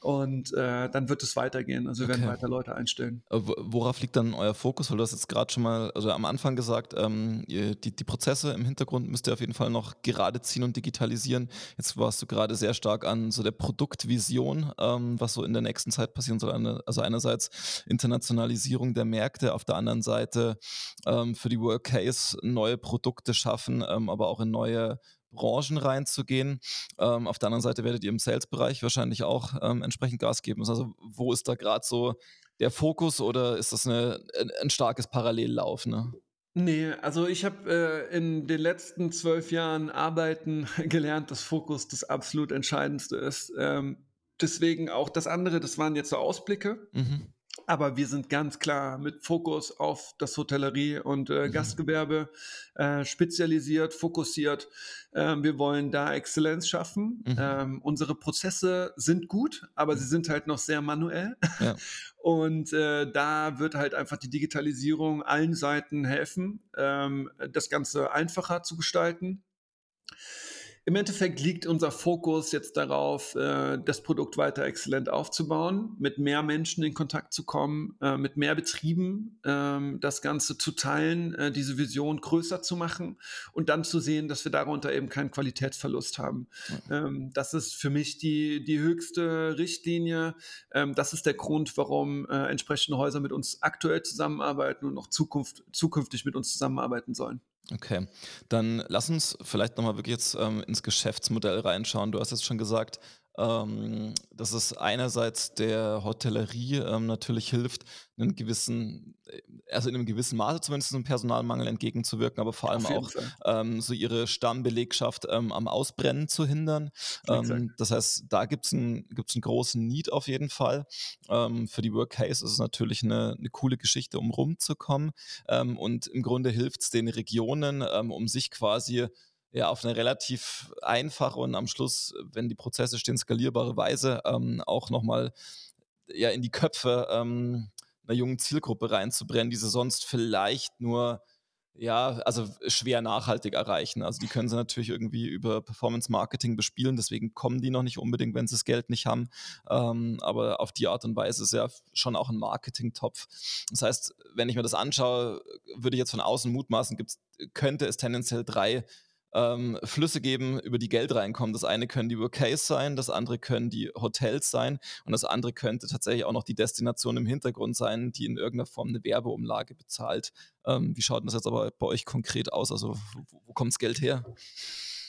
und äh, dann wird es weitergehen. Also wir okay. werden weiter Leute einstellen. Äh, worauf liegt dann euer Fokus? Weil du hast jetzt gerade schon mal, also am Anfang gesagt, ähm, die, die Prozesse im Hintergrund müsst ihr auf jeden Fall noch gerade ziehen und digitalisieren. Jetzt warst du gerade sehr stark an so der Produktvision, ähm, was so in der nächsten Zeit passieren soll. Also einerseits Internationalisierung der Märkte, auf der anderen Seite ähm, für die Workcase neue Produkte schaffen, ähm, aber auch in neue Branchen reinzugehen. Ähm, auf der anderen Seite werdet ihr im Sales-Bereich wahrscheinlich auch ähm, entsprechend Gas geben. Also wo ist da gerade so der Fokus oder ist das eine, ein starkes Parallellauf? Ne? Nee, also ich habe äh, in den letzten zwölf Jahren Arbeiten gelernt, dass Fokus das absolut Entscheidendste ist. Ähm, deswegen auch das andere, das waren jetzt so Ausblicke. Mhm. Aber wir sind ganz klar mit Fokus auf das Hotellerie und äh, mhm. Gastgewerbe äh, spezialisiert, fokussiert. Ähm, wir wollen da Exzellenz schaffen. Mhm. Ähm, unsere Prozesse sind gut, aber sie mhm. sind halt noch sehr manuell. Ja. Und äh, da wird halt einfach die Digitalisierung allen Seiten helfen, ähm, das Ganze einfacher zu gestalten. Im Endeffekt liegt unser Fokus jetzt darauf, äh, das Produkt weiter exzellent aufzubauen, mit mehr Menschen in Kontakt zu kommen, äh, mit mehr Betrieben ähm, das Ganze zu teilen, äh, diese Vision größer zu machen und dann zu sehen, dass wir darunter eben keinen Qualitätsverlust haben. Mhm. das ist für mich die, die höchste Richtlinie. Ähm, das ist der Grund, warum entsprechende Häuser mit uns aktuell zusammenarbeiten und auch Zukunft, zukünftig mit uns zusammenarbeiten sollen. Okay, dann lass uns vielleicht nochmal wirklich jetzt ähm, ins Geschäftsmodell reinschauen. Du hast jetzt schon gesagt, ähm, dass es einerseits der Hotellerie ähm, natürlich hilft, einen gewissen, äh, also in einem gewissen Maße zumindest einem Personalmangel entgegenzuwirken, aber vor allem auch ähm, so ihre Stammbelegschaft ähm, am Ausbrennen zu hindern. Ähm, das heißt, da gibt es einen, gibt's einen großen Need auf jeden Fall. Ähm, für die Workcase ist es natürlich eine, eine coole Geschichte, um rumzukommen. Und im Grunde hilft es den Regionen, um sich quasi ja auf eine relativ einfache und am Schluss, wenn die Prozesse stehen, skalierbare Weise ähm, auch nochmal ja, in die Köpfe ähm, einer jungen Zielgruppe reinzubrennen, die sie sonst vielleicht nur ja, also schwer nachhaltig erreichen. Also die können sie natürlich irgendwie über Performance Marketing bespielen, deswegen kommen die noch nicht unbedingt, wenn sie das Geld nicht haben. Ähm, aber auf die Art und Weise ist ja schon auch ein Marketing-Topf. Das heißt, wenn ich mir das anschaue, würde ich jetzt von außen mutmaßen, gibt's, könnte es tendenziell drei ähm, Flüsse geben, über die Geld reinkommt. Das eine können die Workays sein, das andere können die Hotels sein und das andere könnte tatsächlich auch noch die Destination im Hintergrund sein, die in irgendeiner Form eine Werbeumlage bezahlt. Ähm, wie schaut das jetzt aber bei euch konkret aus? Also wo, wo kommt das Geld her?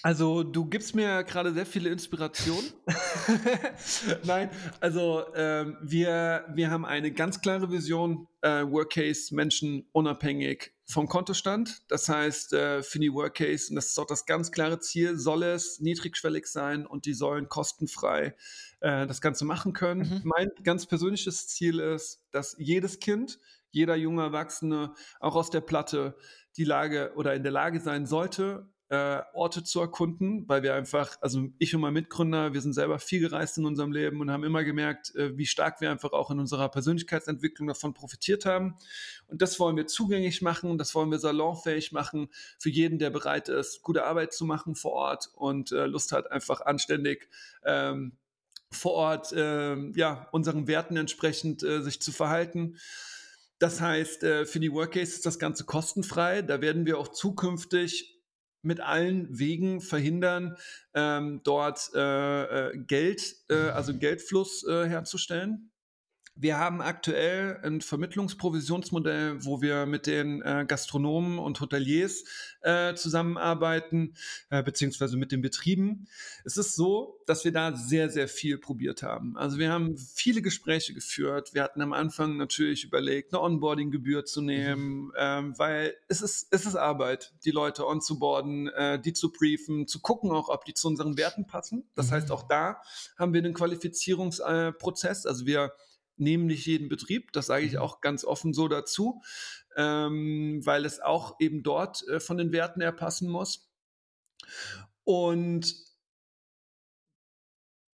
Also du gibst mir gerade sehr viele Inspirationen. Nein, also ähm, wir, wir haben eine ganz klare Vision, äh, Workcase Menschen unabhängig vom Kontostand. Das heißt, äh, für die Workcase, und das ist auch das ganz klare Ziel, soll es niedrigschwellig sein und die sollen kostenfrei äh, das Ganze machen können. Mhm. Mein ganz persönliches Ziel ist, dass jedes Kind, jeder junge Erwachsene auch aus der Platte die Lage oder in der Lage sein sollte, äh, Orte zu erkunden, weil wir einfach, also ich und mein Mitgründer, wir sind selber viel gereist in unserem Leben und haben immer gemerkt, äh, wie stark wir einfach auch in unserer Persönlichkeitsentwicklung davon profitiert haben. Und das wollen wir zugänglich machen, das wollen wir salonfähig machen für jeden, der bereit ist, gute Arbeit zu machen vor Ort und äh, Lust hat, einfach anständig ähm, vor Ort äh, ja, unseren Werten entsprechend äh, sich zu verhalten. Das heißt, äh, für die Workcase ist das Ganze kostenfrei. Da werden wir auch zukünftig mit allen Wegen verhindern, ähm, dort äh, äh, Geld, äh, also Geldfluss äh, herzustellen. Wir haben aktuell ein Vermittlungsprovisionsmodell, wo wir mit den äh, Gastronomen und Hoteliers äh, zusammenarbeiten, äh, beziehungsweise mit den Betrieben. Es ist so, dass wir da sehr, sehr viel probiert haben. Also wir haben viele Gespräche geführt. Wir hatten am Anfang natürlich überlegt, eine Onboarding-Gebühr zu nehmen, mhm. ähm, weil es ist, es ist Arbeit, die Leute onzuboarden, äh, die zu briefen, zu gucken auch, ob die zu unseren Werten passen. Das mhm. heißt, auch da haben wir einen Qualifizierungsprozess. also wir nehmen nicht jeden Betrieb, das sage ich mhm. auch ganz offen so dazu, ähm, weil es auch eben dort äh, von den Werten her passen muss. Und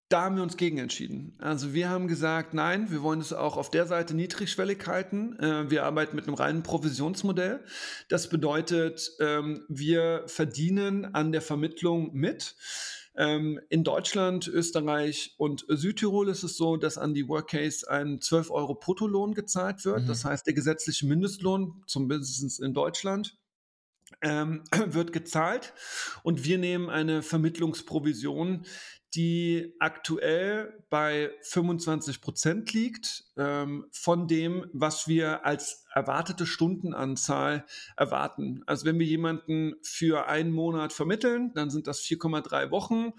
da haben wir uns gegen entschieden. Also wir haben gesagt, nein, wir wollen es auch auf der Seite niedrigschwellig halten. Äh, wir arbeiten mit einem reinen Provisionsmodell. Das bedeutet, ähm, wir verdienen an der Vermittlung mit. Ähm, in Deutschland, Österreich und Südtirol ist es so, dass an die Workcase ein 12 Euro Bruttolohn gezahlt wird. Mhm. Das heißt, der gesetzliche Mindestlohn, zumindest in Deutschland, ähm, wird gezahlt und wir nehmen eine Vermittlungsprovision, die aktuell bei 25 Prozent liegt ähm, von dem, was wir als erwartete Stundenanzahl erwarten. Also wenn wir jemanden für einen Monat vermitteln, dann sind das 4,3 Wochen mhm.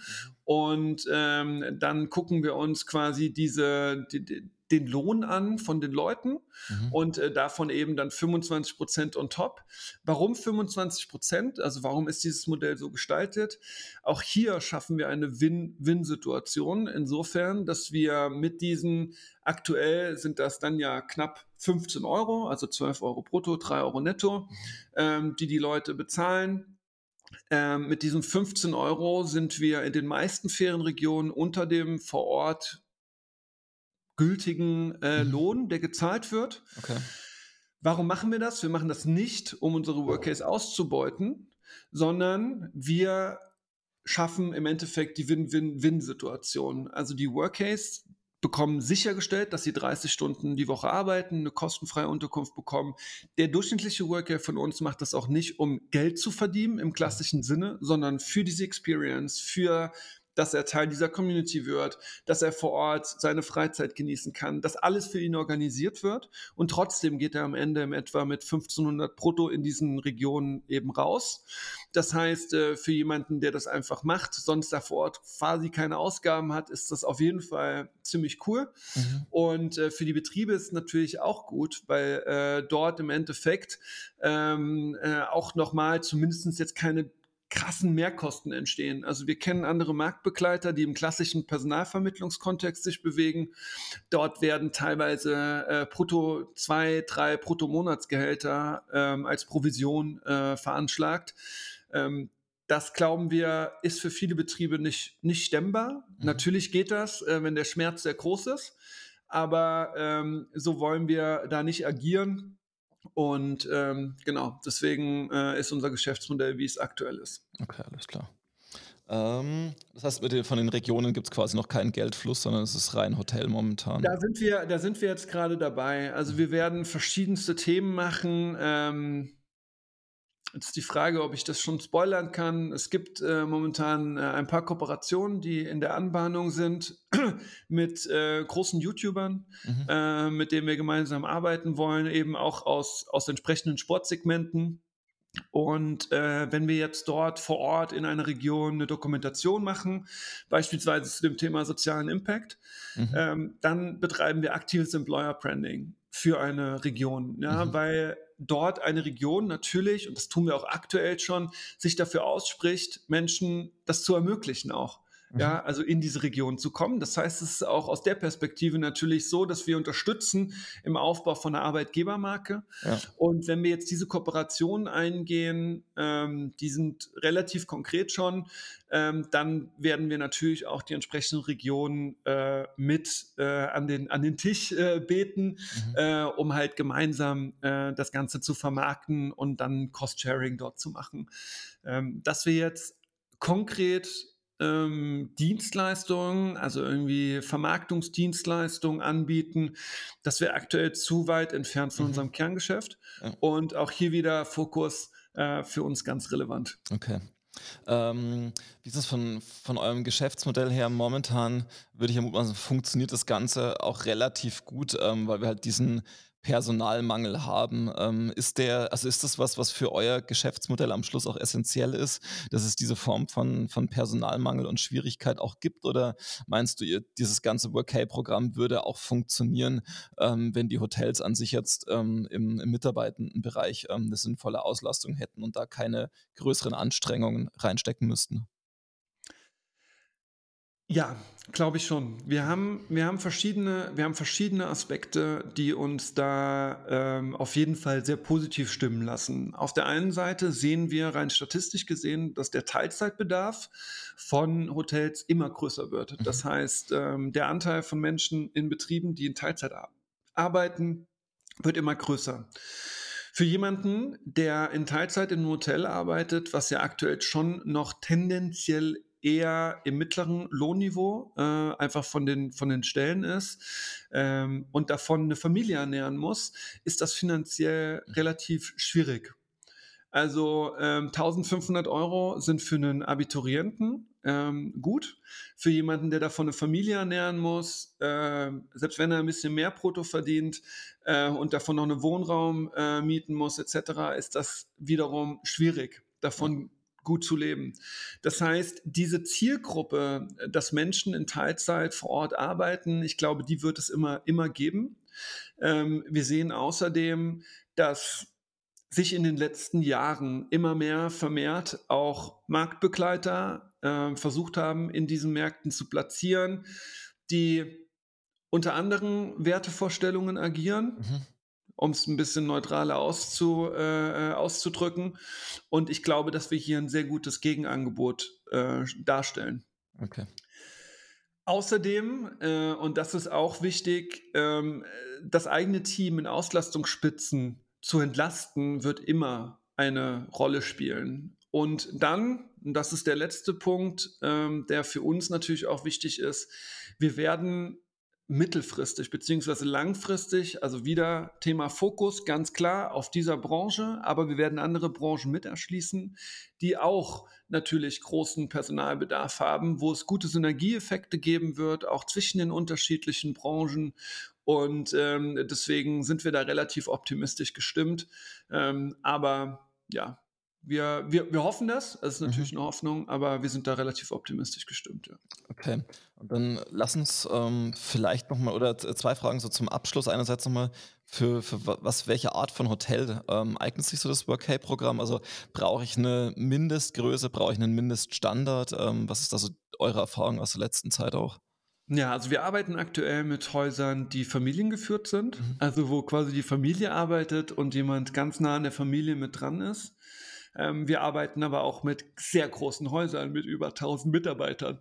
und ähm, dann gucken wir uns quasi diese die, den Lohn an von den Leuten mhm. und äh, davon eben dann 25 Prozent on top. Warum 25 Prozent? Also warum ist dieses Modell so gestaltet? Auch hier schaffen wir eine Win-Win-Situation insofern, dass wir mit diesen aktuell sind das dann ja knapp 15 Euro, also 12 Euro brutto, 3 Euro netto, mhm. ähm, die die Leute bezahlen. Ähm, mit diesen 15 Euro sind wir in den meisten Ferienregionen unter dem vor Ort gültigen äh, mhm. Lohn, der gezahlt wird. Okay. Warum machen wir das? Wir machen das nicht, um unsere Workcase auszubeuten, sondern wir schaffen im Endeffekt die Win-Win-Win-Situation. Also die Workcase bekommen sichergestellt, dass sie 30 Stunden die Woche arbeiten, eine kostenfreie Unterkunft bekommen. Der durchschnittliche Worker von uns macht das auch nicht, um Geld zu verdienen im klassischen Sinne, sondern für diese Experience, für dass er Teil dieser Community wird, dass er vor Ort seine Freizeit genießen kann, dass alles für ihn organisiert wird und trotzdem geht er am Ende im etwa mit 1500 brutto in diesen Regionen eben raus. Das heißt, äh, für jemanden, der das einfach macht, sonst da vor Ort quasi keine Ausgaben hat, ist das auf jeden Fall ziemlich cool. Mhm. Und äh, für die Betriebe ist es natürlich auch gut, weil äh, dort im Endeffekt ähm, äh, auch nochmal zumindest jetzt keine krassen Mehrkosten entstehen. Also wir kennen andere Marktbegleiter, die im klassischen Personalvermittlungskontext sich bewegen. Dort werden teilweise äh, brutto zwei, drei Brutto-Monatsgehälter ähm, als Provision äh, veranschlagt. Ähm, das glauben wir, ist für viele Betriebe nicht, nicht stemmbar. Mhm. Natürlich geht das, äh, wenn der Schmerz sehr groß ist. Aber ähm, so wollen wir da nicht agieren. Und ähm, genau, deswegen äh, ist unser Geschäftsmodell, wie es aktuell ist. Okay, alles klar. Ähm, das heißt, den, von den Regionen gibt es quasi noch keinen Geldfluss, sondern es ist rein Hotel momentan. Da sind wir, da sind wir jetzt gerade dabei. Also wir werden verschiedenste Themen machen. Ähm, Jetzt die Frage, ob ich das schon spoilern kann. Es gibt äh, momentan äh, ein paar Kooperationen, die in der Anbahnung sind mit äh, großen YouTubern, mhm. Äh, mit denen wir gemeinsam arbeiten wollen, eben auch aus, aus entsprechenden Sportsegmenten. Und äh, wenn wir jetzt dort vor Ort in einer Region eine Dokumentation machen, beispielsweise zu dem Thema sozialen Impact, mhm. ähm, dann betreiben wir aktives Employer Branding für eine Region, ja, mhm. weil dort eine Region natürlich, und das tun wir auch aktuell schon, sich dafür ausspricht, Menschen das zu ermöglichen auch mhm. ja, also in diese Region zu kommen. Das heißt, es ist auch aus der Perspektive natürlich so, dass wir unterstützen im Aufbau von einer Arbeitgebermarke. Ja. Und wenn wir jetzt diese Kooperationen eingehen, ähm, die sind relativ konkret schon, ähm, dann werden wir natürlich auch die entsprechenden Regionen äh, mit äh, an, den, an den Tisch äh, beten, mhm. Äh, um halt gemeinsam äh, das Ganze zu vermarkten und dann Cost-Sharing dort zu machen. Ähm, dass wir jetzt konkret ähm, Dienstleistungen, also irgendwie Vermarktungsdienstleistungen anbieten. Das wäre aktuell zu weit entfernt von mhm. unserem Kerngeschäft. Ja. Und auch hier wieder Fokus äh, für uns ganz relevant. Okay. Ähm, wie ist das von, von eurem Geschäftsmodell her? Momentan würde ich ja mutmaßen, funktioniert das Ganze auch relativ gut, ähm, weil wir halt diesen Personalmangel haben. Ähm, ist der, also ist das was, was für euer Geschäftsmodell am Schluss auch essentiell ist, dass es diese Form von, von Personalmangel und Schwierigkeit auch gibt? Oder meinst du, ihr, dieses ganze Workay-Programm würde auch funktionieren, ähm, wenn die Hotels an sich jetzt ähm, im, im Mitarbeitendenbereich ähm, eine sinnvolle Auslastung hätten und da keine größeren Anstrengungen reinstecken müssten? Ja, glaube ich schon. Wir haben, wir, haben verschiedene, wir haben verschiedene Aspekte, die uns da ähm, auf jeden Fall sehr positiv stimmen lassen. Auf der einen Seite sehen wir rein statistisch gesehen, dass der Teilzeitbedarf von Hotels immer größer wird. Mhm. Das heißt, ähm, der Anteil von Menschen in Betrieben, die in Teilzeit arbeiten, wird immer größer. Für jemanden, der in Teilzeit im Hotel arbeitet, was ja aktuell schon noch tendenziell eher im mittleren Lohnniveau, äh, einfach von den, von den Stellen ist ähm, und davon eine Familie ernähren muss, ist das finanziell relativ schwierig. Also ähm, 1500 Euro sind für einen Abiturienten ähm, gut. Für jemanden, der davon eine Familie ernähren muss, äh, selbst wenn er ein bisschen mehr Brutto verdient äh, und davon noch einen Wohnraum äh, mieten muss etc., ist das wiederum schwierig. Davon gut zu leben. Das heißt, diese Zielgruppe, dass Menschen in Teilzeit vor Ort arbeiten, ich glaube, die wird es immer, immer geben. Ähm, wir sehen außerdem, dass sich in den letzten Jahren immer mehr vermehrt auch Marktbegleiter äh, versucht haben, in diesen Märkten zu platzieren, die unter anderen Wertevorstellungen agieren. Mhm um es ein bisschen neutraler auszu, äh, auszudrücken. Und ich glaube, dass wir hier ein sehr gutes Gegenangebot äh, darstellen. Okay. Außerdem, äh, und das ist auch wichtig, ähm, das eigene Team in Auslastungsspitzen zu entlasten, wird immer eine Rolle spielen. Und dann, und das ist der letzte Punkt, ähm, der für uns natürlich auch wichtig ist, wir werden mittelfristig beziehungsweise langfristig, also wieder Thema Fokus, ganz klar auf dieser Branche, aber wir werden andere Branchen mit erschließen, die auch natürlich großen Personalbedarf haben, wo es gute Synergieeffekte geben wird, auch zwischen den unterschiedlichen Branchen. Und ähm, deswegen sind wir da relativ optimistisch gestimmt. Ähm, aber ja, wir, wir, wir hoffen das. Es ist natürlich mhm. eine Hoffnung, aber wir sind da relativ optimistisch gestimmt. Ja. Okay. Und dann lass uns ähm, vielleicht nochmal, oder zwei Fragen so zum Abschluss. Einerseits nochmal, für, für was, welche Art von Hotel ähm, eignet sich so das Workay-Programm? Also brauche ich eine Mindestgröße, brauche ich einen Mindeststandard? Ähm, was ist da so eure Erfahrung aus der letzten Zeit auch? Ja, also wir arbeiten aktuell mit Häusern, die familiengeführt sind, mhm. also wo quasi die Familie arbeitet und jemand ganz nah an der Familie mit dran ist. Ähm, wir arbeiten aber auch mit sehr großen Häusern mit über 1000 Mitarbeitern.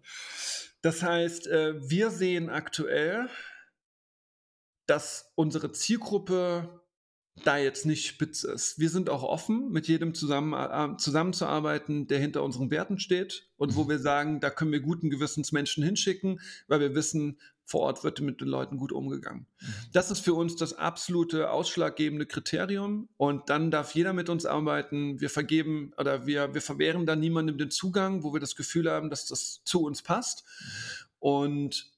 Das heißt, äh, wir sehen aktuell, dass unsere Zielgruppe da jetzt nicht spitz ist. Wir sind auch offen, mit jedem zusammen, äh, zusammenzuarbeiten, der hinter unseren Werten steht und wo mhm. wir sagen, da können wir guten Gewissens Menschen hinschicken, weil wir wissen, vor Ort wird mit den Leuten gut umgegangen. Mhm. Das ist für uns das absolute ausschlaggebende Kriterium und dann darf jeder mit uns arbeiten. Wir vergeben oder wir, wir verwehren da niemandem den Zugang, wo wir das Gefühl haben, dass das zu uns passt. Mhm. Und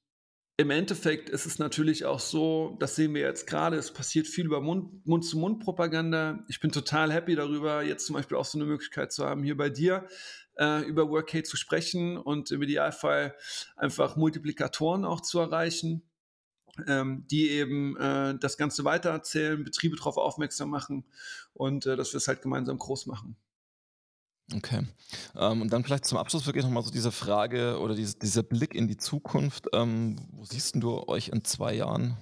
im Endeffekt ist es natürlich auch so, das sehen wir jetzt gerade, es passiert viel über Mund-zu-Mund-Propaganda. ich bin total happy darüber, jetzt zum Beispiel auch so eine Möglichkeit zu haben, hier bei dir äh, über Workate zu sprechen und im Idealfall einfach Multiplikatoren auch zu erreichen. Ähm, die eben äh, das Ganze weitererzählen, Betriebe darauf aufmerksam machen und äh, dass wir es halt gemeinsam groß machen. Okay. Ähm, und dann vielleicht zum Abschluss wirklich nochmal so diese Frage oder diese, dieser Blick in die Zukunft. Ähm, wo siehst du euch in zwei Jahren?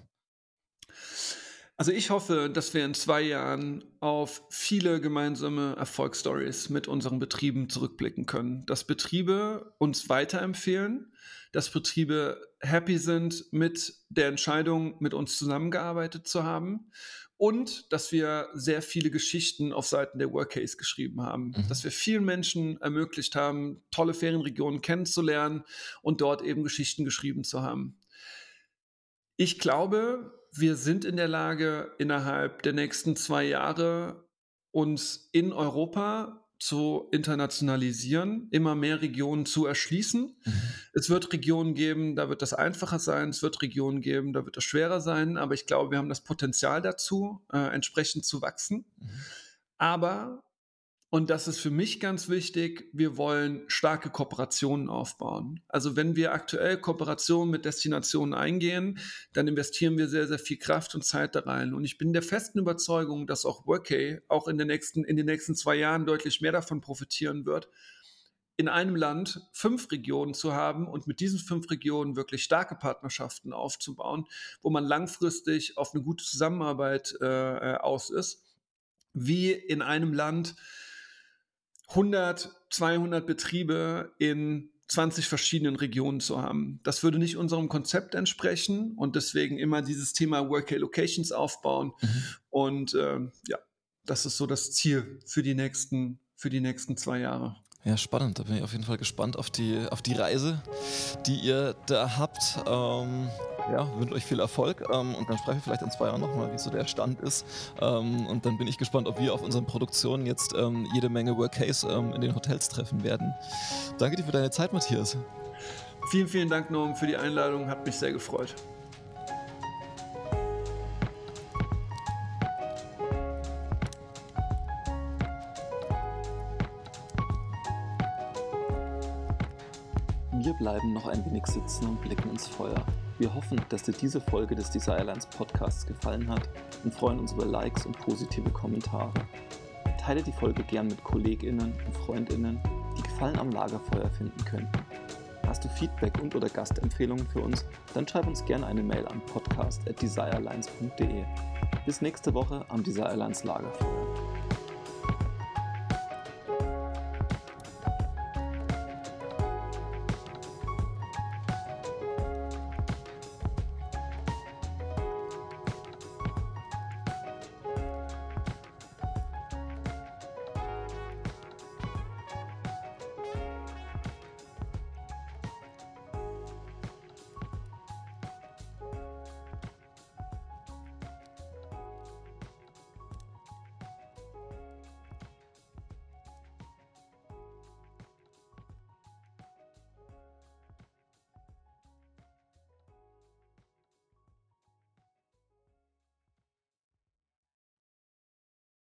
Also ich hoffe, dass wir in zwei Jahren auf viele gemeinsame Erfolgsstories mit unseren Betrieben zurückblicken können. Dass Betriebe uns weiterempfehlen, dass Betriebe happy sind mit der Entscheidung, mit uns zusammengearbeitet zu haben und dass wir sehr viele Geschichten auf Seiten der Workcase geschrieben haben, mhm. dass wir vielen Menschen ermöglicht haben, tolle Ferienregionen kennenzulernen und dort eben Geschichten geschrieben zu haben. Ich glaube, wir sind in der Lage, innerhalb der nächsten zwei Jahre uns in Europa zu internationalisieren, immer mehr Regionen zu erschließen. Mhm. Es wird Regionen geben, da wird das einfacher sein, es wird Regionen geben, da wird das schwerer sein, aber ich glaube, wir haben das Potenzial dazu, äh, entsprechend zu wachsen. Mhm. Aber und das ist für mich ganz wichtig. Wir wollen starke Kooperationen aufbauen. Also wenn wir aktuell Kooperationen mit Destinationen eingehen, dann investieren wir sehr, sehr viel Kraft und Zeit da rein. Und ich bin der festen Überzeugung, dass auch Workay auch in den nächsten, in den nächsten zwei Jahren deutlich mehr davon profitieren wird, in einem Land fünf Regionen zu haben und mit diesen fünf Regionen wirklich starke Partnerschaften aufzubauen, wo man langfristig auf eine gute Zusammenarbeit äh, aus ist, wie in einem Land, 100, 200 Betriebe in 20 verschiedenen Regionen zu haben. Das würde nicht unserem Konzept entsprechen und deswegen immer dieses Thema Workday Locations aufbauen. Mhm. Und äh, ja, das ist so das Ziel für die nächsten, für die nächsten zwei Jahre. Ja, spannend. Da bin ich auf jeden Fall gespannt auf die, auf die Reise, die ihr da habt. Ähm, ja, wünsche euch viel Erfolg ähm, und dann sprechen wir vielleicht in zwei Jahren nochmal, wie so der Stand ist. Ähm, und dann bin ich gespannt, ob wir auf unseren Produktionen jetzt ähm, jede Menge Workcase ähm, in den Hotels treffen werden. Danke dir für deine Zeit, Matthias. Vielen, vielen Dank, Norm, für die Einladung. Hat mich sehr gefreut. Wir bleiben noch ein wenig sitzen und blicken ins Feuer. Wir hoffen, dass dir diese Folge des Desirelines Podcasts gefallen hat und freuen uns über Likes und positive Kommentare. Teile die Folge gern mit KollegInnen und FreundInnen, die Gefallen am Lagerfeuer finden könnten. Hast du Feedback und oder Gastempfehlungen für uns, dann schreib uns gerne eine Mail an podcast.desirelines.de. Bis nächste Woche am Desirelines Lagerfeuer.